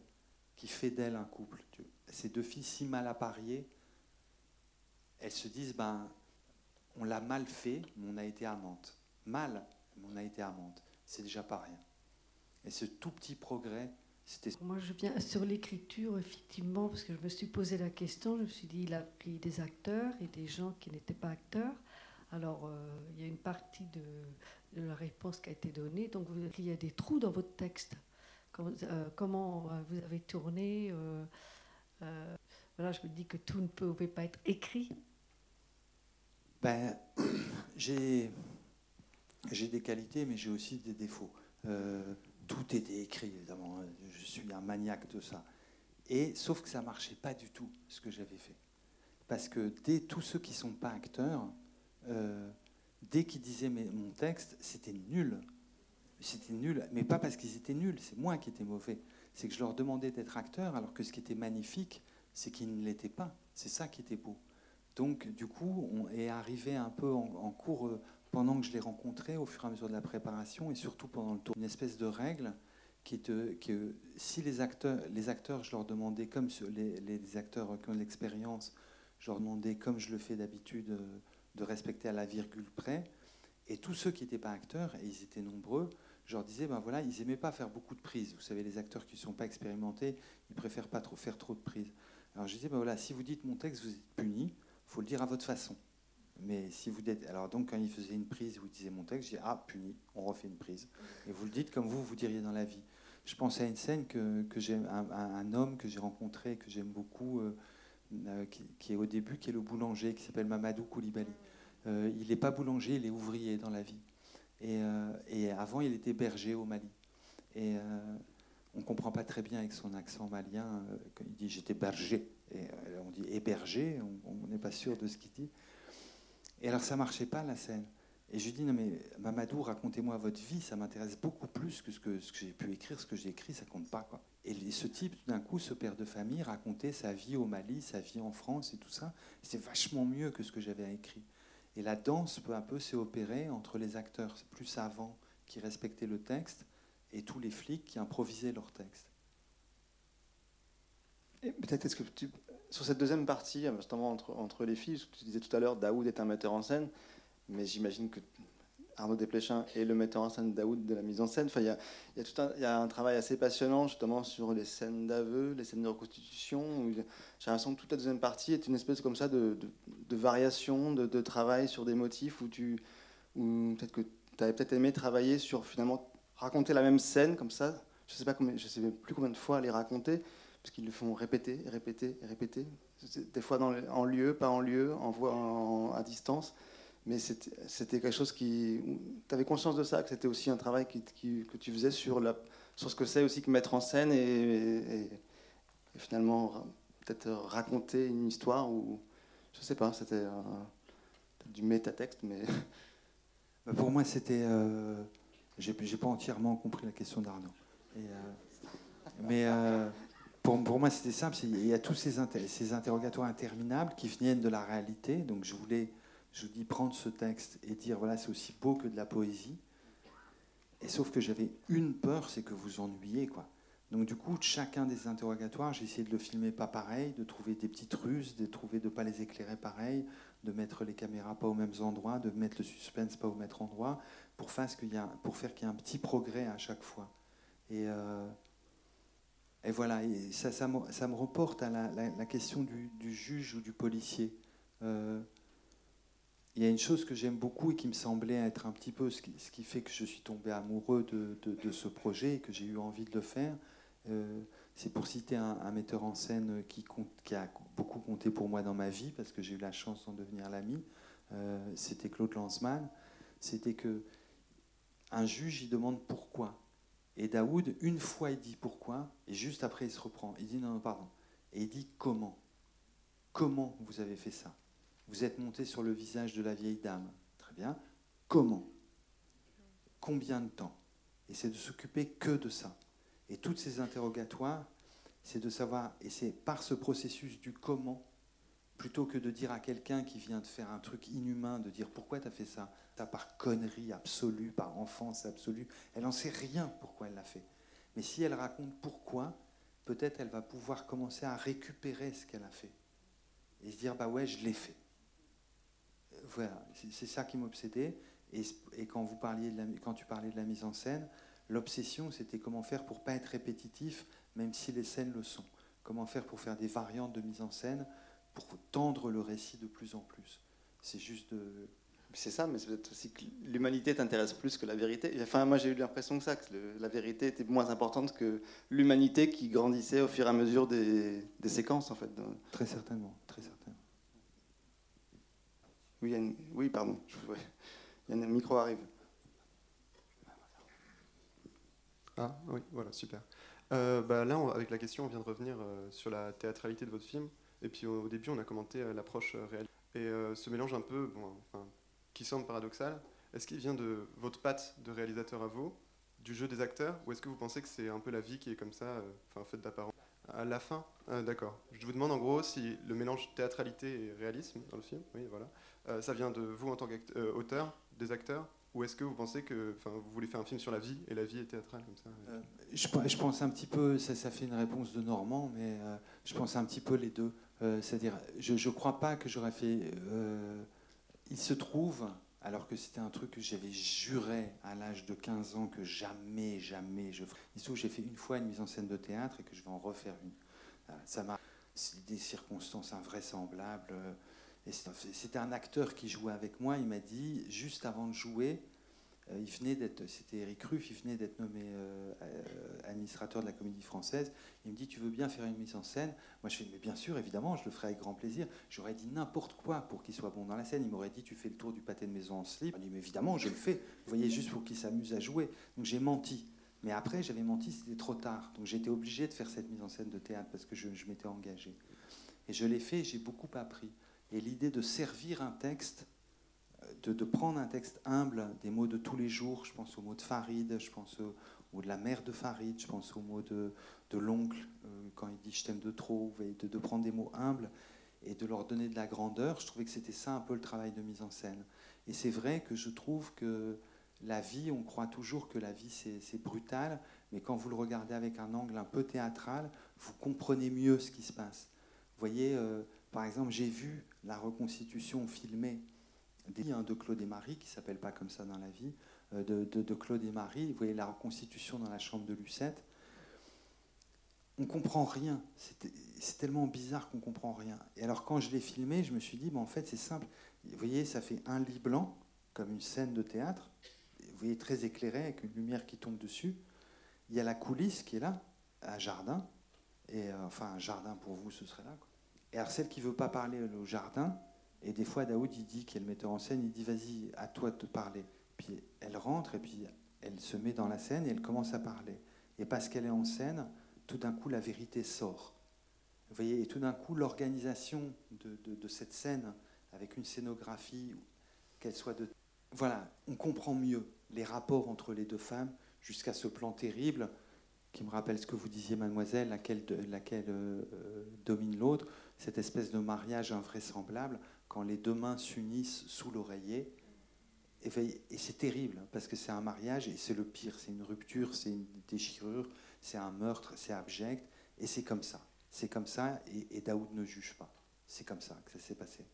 qui fait d'elles un couple. Ces deux filles si mal appariées, elles se disent, ben, on l'a mal fait, mais on a été amante. Mal, mais on a été amante. C'est déjà pas rien. Et ce tout petit progrès moi, je viens sur l'écriture, effectivement, parce que je me suis posé la question. Je me suis dit, il a pris des acteurs et des gens qui n'étaient pas acteurs. Alors, euh, il y a une partie de, la réponse qui a été donnée. Donc, il y a des trous dans votre texte. Euh, comment euh, vous avez tourné Voilà, je me dis que tout ne pouvait pas être écrit. Ben, [COUGHS] j'ai des qualités, mais j'ai aussi des défauts tout était écrit, évidemment. Je suis un maniaque de ça. Et sauf que ça marchait pas du tout ce que j'avais fait, parce que tous ceux qui sont pas acteurs, euh, dès qu'ils disaient mon texte, c'était nul. C'était nul, mais pas parce qu'ils étaient nuls, c'est moi qui étais mauvais. C'est que je leur demandais d'être acteurs, alors que ce qui était magnifique, c'est qu'ils ne l'étaient pas. C'est ça qui était beau. Donc, du coup, on est arrivé un peu en, cours euh, pendant que je les rencontrais au fur et à mesure de la préparation et surtout pendant le tour, une espèce de règle qui est que si les acteurs, les acteurs, je leur demandais, comme les, les acteurs qui ont de l'expérience, je leur demandais, comme je le fais d'habitude, euh, de respecter à la virgule près. Et tous ceux qui n'étaient pas acteurs, et ils étaient nombreux, je leur disais, ben voilà, ils n'aimaient pas faire beaucoup de prises. Vous savez, les acteurs qui ne sont pas expérimentés, ils préfèrent pas trop faire trop de prises. Alors je disais, ben voilà, si vous dites mon texte, vous êtes puni, faut le dire à votre façon. Mais si vous dites, alors donc quand il faisait une prise, vous disiez mon texte, je dis ah puni, on refait une prise. Et vous le dites comme vous vous diriez dans la vie. Je pensais à une scène que, que j'ai un, un, homme que j'ai rencontré que j'aime beaucoup, euh, euh, qui, est au début, qui est le boulanger, qui s'appelle Mamadou Koulibaly. Euh, il n'est pas boulanger, il est ouvrier dans la vie. Et, et avant, il était berger au Mali. Et on ne comprend pas très bien avec son accent malien quand il dit j'étais berger. Et on dit héberger, on n'est pas sûr de ce qu'il dit. Et alors ça marchait pas la scène. Et je lui dis, non mais Mamadou, racontez-moi votre vie, ça m'intéresse beaucoup plus que ce que, ce que j'ai pu écrire, ce que j'ai écrit, ça compte pas. Quoi. Et ce type, d'un coup, ce père de famille, racontait sa vie au Mali, sa vie en France et tout ça. C'est vachement mieux que ce que j'avais écrit. Et la danse, peu à peu, s'est opérée entre les acteurs plus savants qui respectaient le texte et tous les flics qui improvisaient leur texte. Peut-être est-ce que tu, sur cette deuxième partie, justement entre, entre les filles, tu disais tout à l'heure, Daoud est un metteur en scène, mais j'imagine que Arnaud Desplechin est le metteur en scène Daoud de la mise en scène. Enfin, il y a, un, travail assez passionnant justement sur les scènes d'aveu, les scènes de reconstitution. J'ai l'impression que toute la deuxième partie est une espèce comme ça de, variation, de, travail sur des motifs où tu, où peut-être que tu avais peut-être aimé travailler sur finalement raconter la même scène comme ça. Je sais pas combien, sais plus combien de fois les raconter parce qu'ils le font répéter, répéter, répéter. Des fois en lieu, pas en lieu, en voix à distance. Mais c'était quelque chose qui. Tu avais conscience de ça, que c'était aussi un travail que tu faisais sur, ce que c'est aussi que mettre en scène et, finalement peut-être raconter une histoire ou. Je sais pas, c'était du métatexte, mais. [LAUGHS] Bah, pour moi, c'était. Euh, J'ai pas entièrement compris la question d'Arnaud. Euh, mais. Euh, pour, pour, moi, c'était simple. Il y a tous ces, ces, interrogatoires interminables qui viennent de la réalité. Donc, je voulais, je vous dis, prendre ce texte et dire voilà, c'est aussi beau que de la poésie. Et sauf que j'avais une peur, c'est que vous ennuyez, quoi. Donc, du coup, chacun des interrogatoires, j'ai essayé de le filmer pas pareil, de trouver des petites ruses, de trouver de pas les éclairer pareil, de mettre les caméras pas aux mêmes endroits, de mettre le suspense pas au même endroit, pour faire qu'il y, a, qu'il y ait un petit progrès à chaque fois. Et, euh, voilà, ça, me, ça, reporte à la, question du, du, juge ou du policier. Euh, il y a une chose que j'aime beaucoup et qui me semblait être un petit peu ce qui, fait que je suis tombé amoureux de, ce projet et que j'ai eu envie de le faire. Euh, c'est pour citer un, un, metteur en scène qui, compte, qui, a beaucoup compté pour moi dans ma vie, parce que j'ai eu la chance d'en devenir l'ami. Euh, c'était Claude Lanzmann. C'était que un juge, il demande pourquoi. Et Daoud, une fois, il dit pourquoi, et juste après, il se reprend. Il dit non, non, pardon. Et il dit comment. Comment vous avez fait ça? Vous êtes monté sur le visage de la vieille dame. Très bien. Comment? Combien de temps? Et c'est de s'occuper que de ça. Et toutes ces interrogatoires, c'est de savoir, et c'est par ce processus du comment, plutôt que de dire à quelqu'un qui vient de faire un truc inhumain, de dire pourquoi tu as fait ça, ça par connerie absolue, par enfance absolue, elle n'en sait rien pourquoi elle l'a fait. Mais si elle raconte pourquoi, peut-être elle va pouvoir commencer à récupérer ce qu'elle a fait et se dire bah ouais, je l'ai fait. Voilà, c'est ça qui m'obsédait. Et, et, quand, vous parliez de la, quand tu parlais de la mise en scène, l'obsession c'était comment faire pour pas être répétitif, même si les scènes le sont. Comment faire pour faire des variantes de mise en scène pour tendre le récit de plus en plus. C'est juste de... C'est ça, mais c'est peut-être aussi que l'humanité t'intéresse plus que la vérité. Enfin, moi, j'ai eu l'impression que ça, que le, la vérité était moins importante que l'humanité qui grandissait au fur et à mesure des, des séquences, en fait. Très certainement, très certainement. Oui, oui pardon. Il y a un micro arrive. Ah, oui, voilà, super. Euh, bah, là, avec la question, on vient de revenir euh, sur la théâtralité de votre film. Et puis au, début, on a commenté euh, l'approche réelle. Et ce mélange un peu, qui semble paradoxal, est-ce qu'il vient de votre patte de réalisateur à vous, du jeu des acteurs, ou est-ce que vous pensez que c'est un peu la vie qui est comme ça, enfin, faite d'apparence? À la fin ah, D'accord. Je vous demande en gros si le mélange théâtralité et réalisme dans le film, oui, voilà, ça vient de vous en tant qu'auteur, des acteurs, ou est-ce que vous pensez que vous voulez faire un film sur la vie et la vie est théâtrale comme ça euh, je, pense un petit peu, ça, ça, fait une réponse de Normand, mais euh, je pense un petit peu les deux. Euh, C'est-à-dire, je ne crois pas que j'aurais fait. Euh, il se trouve, alors que c'était un truc que j'avais juré à l'âge de 15 ans que jamais, jamais je ferais. Que j'ai fait une fois une mise en scène de théâtre et que je vais en refaire une. Ça m'a. Des circonstances invraisemblables. C'était un acteur qui jouait avec moi. Il m'a dit, juste avant de jouer, euh, il venait d'être, c'était Eric Ruff, il venait d'être nommé euh, administrateur de la Comédie Française. Il me dit, tu veux bien faire une mise en scène? Moi, je fais, mais bien sûr, évidemment, je le ferai avec grand plaisir. J'aurais dit n'importe quoi pour qu'il soit bon dans la scène. Il m'aurait dit, tu fais le tour du pâté de maison en slip. Il dit, mais évidemment, je le fais. Vous voyez, juste pour qu'il s'amuse à jouer. Donc j'ai menti. Mais après, j'avais menti, c'était trop tard. Donc j'étais obligé de faire cette mise en scène de théâtre parce que je, je m'étais engagé. Et je l'ai fait, j'ai beaucoup appris. Et l'idée de servir un texte, euh, de, prendre un texte humble, des mots de tous les jours, je pense aux mots de Farid, je pense aux mots de la mère de Farid, je pense aux mots de, de l'oncle euh, quand il dit je t'aime de trop, de, de, prendre des mots humbles et de leur donner de la grandeur. Je trouvais que c'était ça un peu le travail de mise en scène. Et c'est vrai que je trouve que la vie, on croit toujours que la vie c'est brutal, mais quand vous le regardez avec un angle un peu théâtral, vous comprenez mieux ce qui se passe. Vous voyez, euh, par exemple, j'ai vu la reconstitution filmée hein, de Claude et Marie, qui s'appelle pas comme ça dans la vie, euh, de, de, de, Claude et Marie. Vous voyez la reconstitution dans la chambre de Lucette. On comprend rien. C'est tellement bizarre qu'on comprend rien. Et alors quand je l'ai filmé, je me suis dit, en fait, c'est simple. Vous voyez, ça fait un lit blanc, comme une scène de théâtre. Vous voyez, très éclairé, avec une lumière qui tombe dessus. Il y a la coulisse qui est là, un jardin. Et euh, enfin, un jardin pour vous, ce serait là. Et alors celle qui veut pas parler au jardin, et des fois Daoud il dit qu'elle metteur en scène, il dit vas-y, à toi de te parler. Puis elle rentre et puis elle se met dans la scène et elle commence à parler. Et parce qu'elle est en scène, tout d'un coup la vérité sort. Vous voyez, et tout d'un coup l'organisation de, cette scène avec une scénographie, qu'elle soit de... Voilà, on comprend mieux les rapports entre les deux femmes jusqu'à ce plan terrible qui me rappelle ce que vous disiez, mademoiselle, laquelle, laquelle euh, domine l'autre, cette espèce de mariage invraisemblable quand les deux mains s'unissent sous l'oreiller. Et, et c'est terrible, parce que c'est un mariage et c'est le pire, c'est une rupture, c'est une déchirure, c'est un meurtre, c'est abject, et c'est comme ça. C'est comme ça, et, et Daoud ne juge pas. C'est comme ça que ça s'est passé.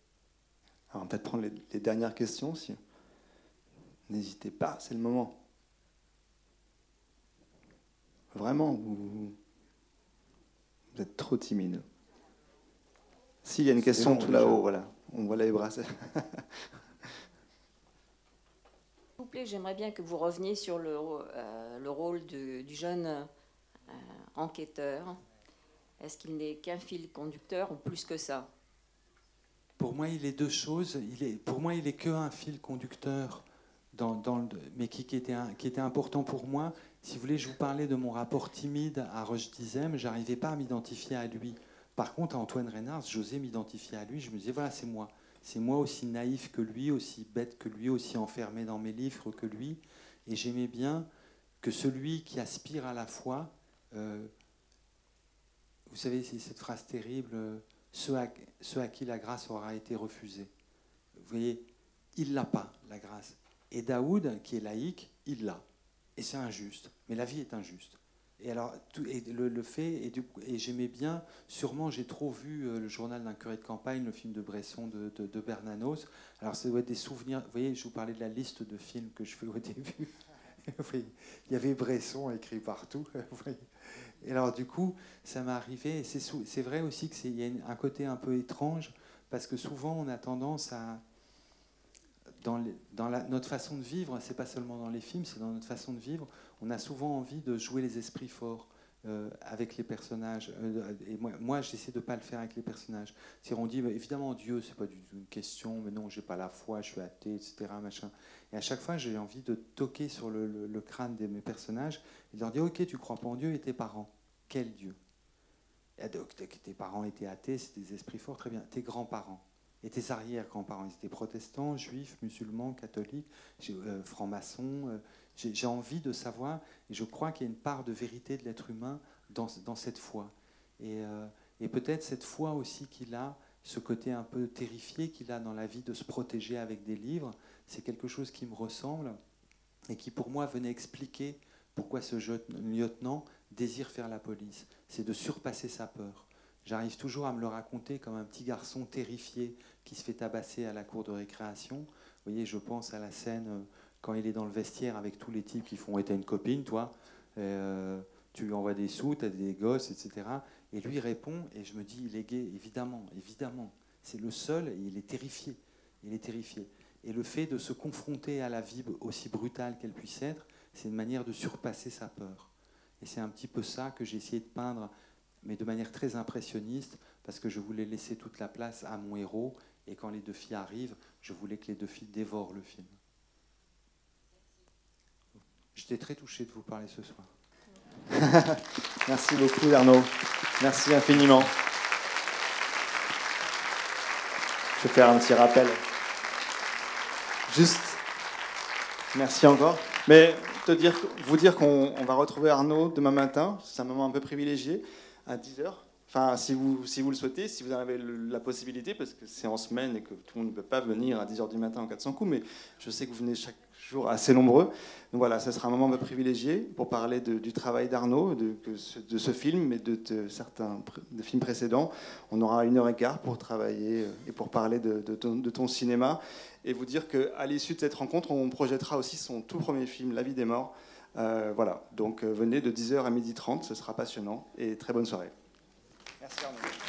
Alors, on va peut-être prendre les, dernières questions. Si... N'hésitez pas, c'est le moment. Vraiment, vous, vous êtes trop timide. S'il y a une question tout là-haut, voilà. On voit les bras. S'il vous plaît, j'aimerais bien que vous reveniez sur le, euh, le rôle du jeune euh, enquêteur. Est-ce qu'il n'est qu'un fil conducteur ou plus que ça? Pour moi, il est deux choses. Il est, pour moi, il est qu'un fil conducteur, dans, dans le, mais qui, qui, était qui était important pour moi. Si vous voulez, je vous parlais de mon rapport timide à Roche Dizem. J'arrivais pas à m'identifier à lui. Par contre, à Antoine Reynard, j'osais m'identifier à lui. Je me disais, voilà, c'est moi. C'est moi aussi naïf que lui, aussi bête que lui, aussi enfermé dans mes livres que lui. Et j'aimais bien que celui qui aspire à la foi, euh, vous savez, c'est cette phrase terrible, euh, ceux à, qui la grâce aura été refusée. Vous voyez, il l'a pas, la grâce. Et Daoud, qui est laïque, il l'a. Et c'est injuste. Mais la vie est injuste. Et alors, le, fait, et, j'aimais bien, sûrement j'ai trop vu euh, le journal d'un curé de campagne, le film de Bresson de, Bernanos. Alors, ça doit être des souvenirs. Vous voyez, je vous parlais de la liste de films que je fais au début. [LAUGHS] il y avait Bresson écrit partout. [LAUGHS] Et alors, du coup, ça m'est arrivé. C'est vrai aussi qu'il y a un côté un peu étrange, parce que souvent, on a tendance à. Dans, notre façon de vivre, c'est pas seulement dans les films, c'est dans notre façon de vivre, on a souvent envie de jouer les esprits forts. Euh, avec les personnages. Euh, et moi, j'essaie de ne pas le faire avec les personnages. Si on dit, évidemment, Dieu, c'est pas une question, mais non, j'ai pas la foi, je suis athée, etc. Machin. Et à chaque fois, j'ai envie de toquer sur le, crâne de mes personnages et de leur dire, ok, tu crois pas en Dieu et tes parents. Quel Dieu? Et donc, Tes parents étaient athées, c'est des esprits forts, très bien. Tes grands-parents et tes arrière-grands-parents, ils étaient protestants, juifs, musulmans, catholiques, euh, francs-maçons. J'ai envie de savoir, et je crois qu'il y a une part de vérité de l'être humain dans, cette foi. Et, euh, et peut-être cette foi aussi qu'il a, ce côté un peu terrifié qu'il a dans la vie de se protéger avec des livres, c'est quelque chose qui me ressemble et qui pour moi venait expliquer pourquoi ce lieutenant désire faire la police. C'est de surpasser sa peur. J'arrive toujours à me le raconter comme un petit garçon terrifié qui se fait tabasser à la cour de récréation. Vous voyez, je pense à la scène euh, quand il est dans le vestiaire avec tous les types qui font être une copine, toi, euh, tu lui envoies des sous, tu as des gosses, etc. Et lui répond, et je me dis, il est gay, évidemment, évidemment. C'est le seul, et il est terrifié. Il est terrifié. Et le fait de se confronter à la vie aussi brutale qu'elle puisse être, c'est une manière de surpasser sa peur. Et c'est un petit peu ça que j'ai essayé de peindre, mais de manière très impressionniste, parce que je voulais laisser toute la place à mon héros, et quand les deux filles arrivent, je voulais que les deux filles dévorent le film. J'étais très touché de vous parler ce soir. [LAUGHS] Merci beaucoup Arnaud. Merci infiniment. Je vais faire un petit rappel. Juste, merci encore. Mais te dire, vous dire qu'on va retrouver Arnaud demain matin, c'est un moment un peu privilégié, à 10h. Enfin, si vous, si vous le souhaitez, si vous en avez la possibilité, parce que c'est en semaine et que tout le monde ne peut pas venir à 10h du matin en 400 coups, mais je sais que vous venez chaque jour assez nombreux. Donc voilà, ce sera un moment privilégié pour parler du travail d'Arnaud, de, ce film et de, certains films précédents. On aura une heure et quart pour travailler euh, et pour parler de, ton, cinéma et vous dire qu'à l'issue de cette rencontre, on projettera aussi son tout premier film, La vie des morts. Euh, voilà, donc euh, venez de 10h à 12h30, ce sera passionnant et très bonne soirée. Merci Arnaud.